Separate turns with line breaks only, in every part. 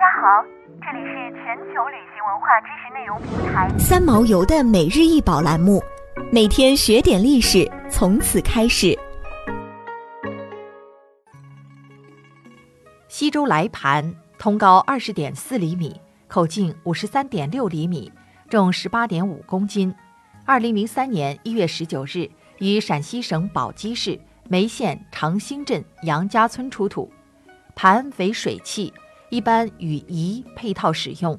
大家好，这里是全球旅行文化知识内容平台
三毛游的每日一宝栏目，每天学点历史，从此开始。
西周来盘，通高二十点四厘米，口径五十三点六厘米，重十八点五公斤。二零零三年一月十九日，于陕西省宝鸡市眉县长兴镇杨家村出土。盘为水器，一般与仪配套使用，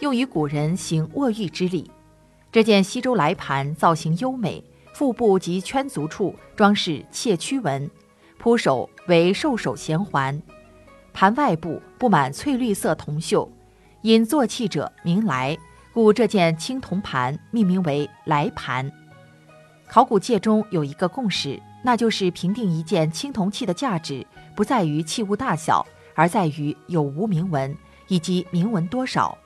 用于古人行握玉之礼。这件西周来盘造型优美，腹部及圈足处装饰窃曲纹，铺手为兽首衔环，盘外部布满翠绿色铜锈，因做器者名来，故这件青铜盘命名为来盘。考古界中有一个共识，那就是评定一件青铜器的价值。不在于器物大小，而在于有无铭文以及铭文多少。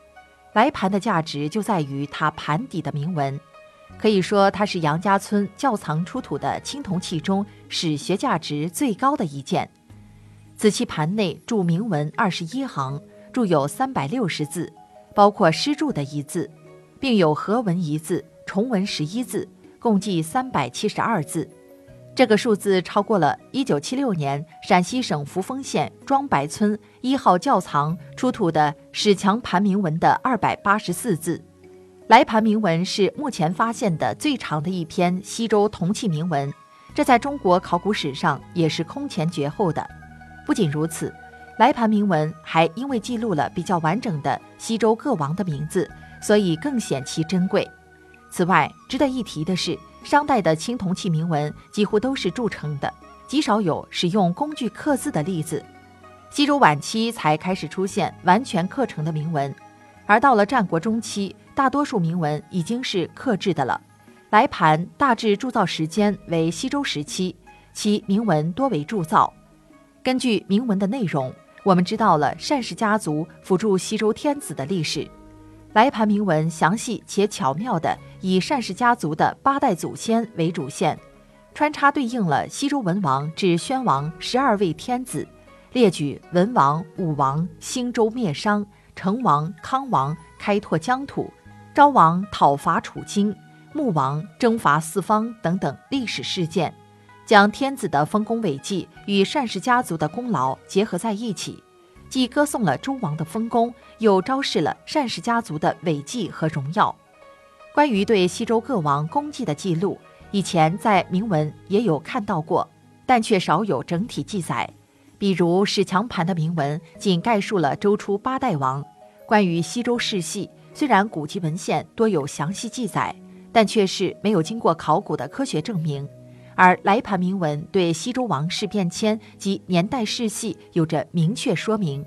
来盘的价值就在于它盘底的铭文，可以说它是杨家村窖藏出土的青铜器中史学价值最高的一件。此器盘内铸铭文二十一行，铸有三百六十字，包括诗注的一字，并有合文一字、重文十一字，共计三百七十二字。这个数字超过了1976年陕西省扶风县庄白村一号窖藏出土的史强盘铭文的284字。来盘铭文是目前发现的最长的一篇西周铜器铭文，这在中国考古史上也是空前绝后的。不仅如此，来盘铭文还因为记录了比较完整的西周各王的名字，所以更显其珍贵。此外，值得一提的是。商代的青铜器铭文几乎都是铸成的，极少有使用工具刻字的例子。西周晚期才开始出现完全刻成的铭文，而到了战国中期，大多数铭文已经是刻制的了。来盘大致铸造时间为西周时期，其铭文多为铸造。根据铭文的内容，我们知道了单氏家族辅助西周天子的历史。来盘铭文详细且巧妙地以单氏家族的八代祖先为主线，穿插对应了西周文王至宣王十二位天子，列举文王、武王兴周灭商，成王、康王开拓疆土，昭王讨伐楚荆，穆王征伐四方等等历史事件，将天子的丰功伟绩与单氏家族的功劳结合在一起。既歌颂了诸王的丰功，又昭示了单氏家族的伟绩和荣耀。关于对西周各王功绩的记录，以前在铭文也有看到过，但却少有整体记载。比如史强盘的铭文，仅概述了周初八代王。关于西周世系，虽然古籍文献多有详细记载，但却是没有经过考古的科学证明。而来盘铭文对西周王室变迁及年代世系有着明确说明，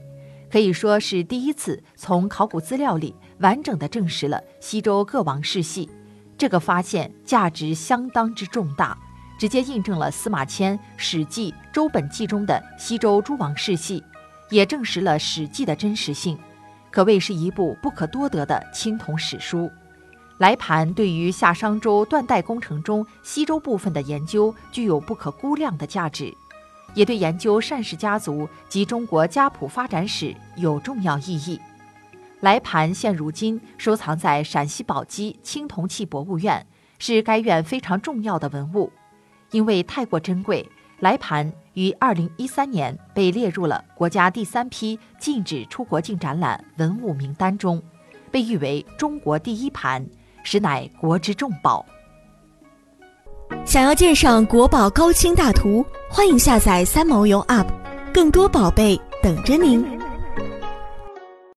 可以说是第一次从考古资料里完整的证实了西周各王世系。这个发现价值相当之重大，直接印证了司马迁《史记·周本纪》中的西周诸王世系，也证实了《史记》的真实性，可谓是一部不可多得的青铜史书。来盘对于夏商周断代工程中西周部分的研究具有不可估量的价值，也对研究单氏家族及中国家谱发展史有重要意义。来盘现如今收藏在陕西宝鸡青铜器博物院，是该院非常重要的文物。因为太过珍贵，来盘于二零一三年被列入了国家第三批禁止出国境展览文物名单中，被誉为中国第一盘。实乃国之重宝。
想要鉴赏国宝高清大图，欢迎下载三毛游 App，更多宝贝等着您。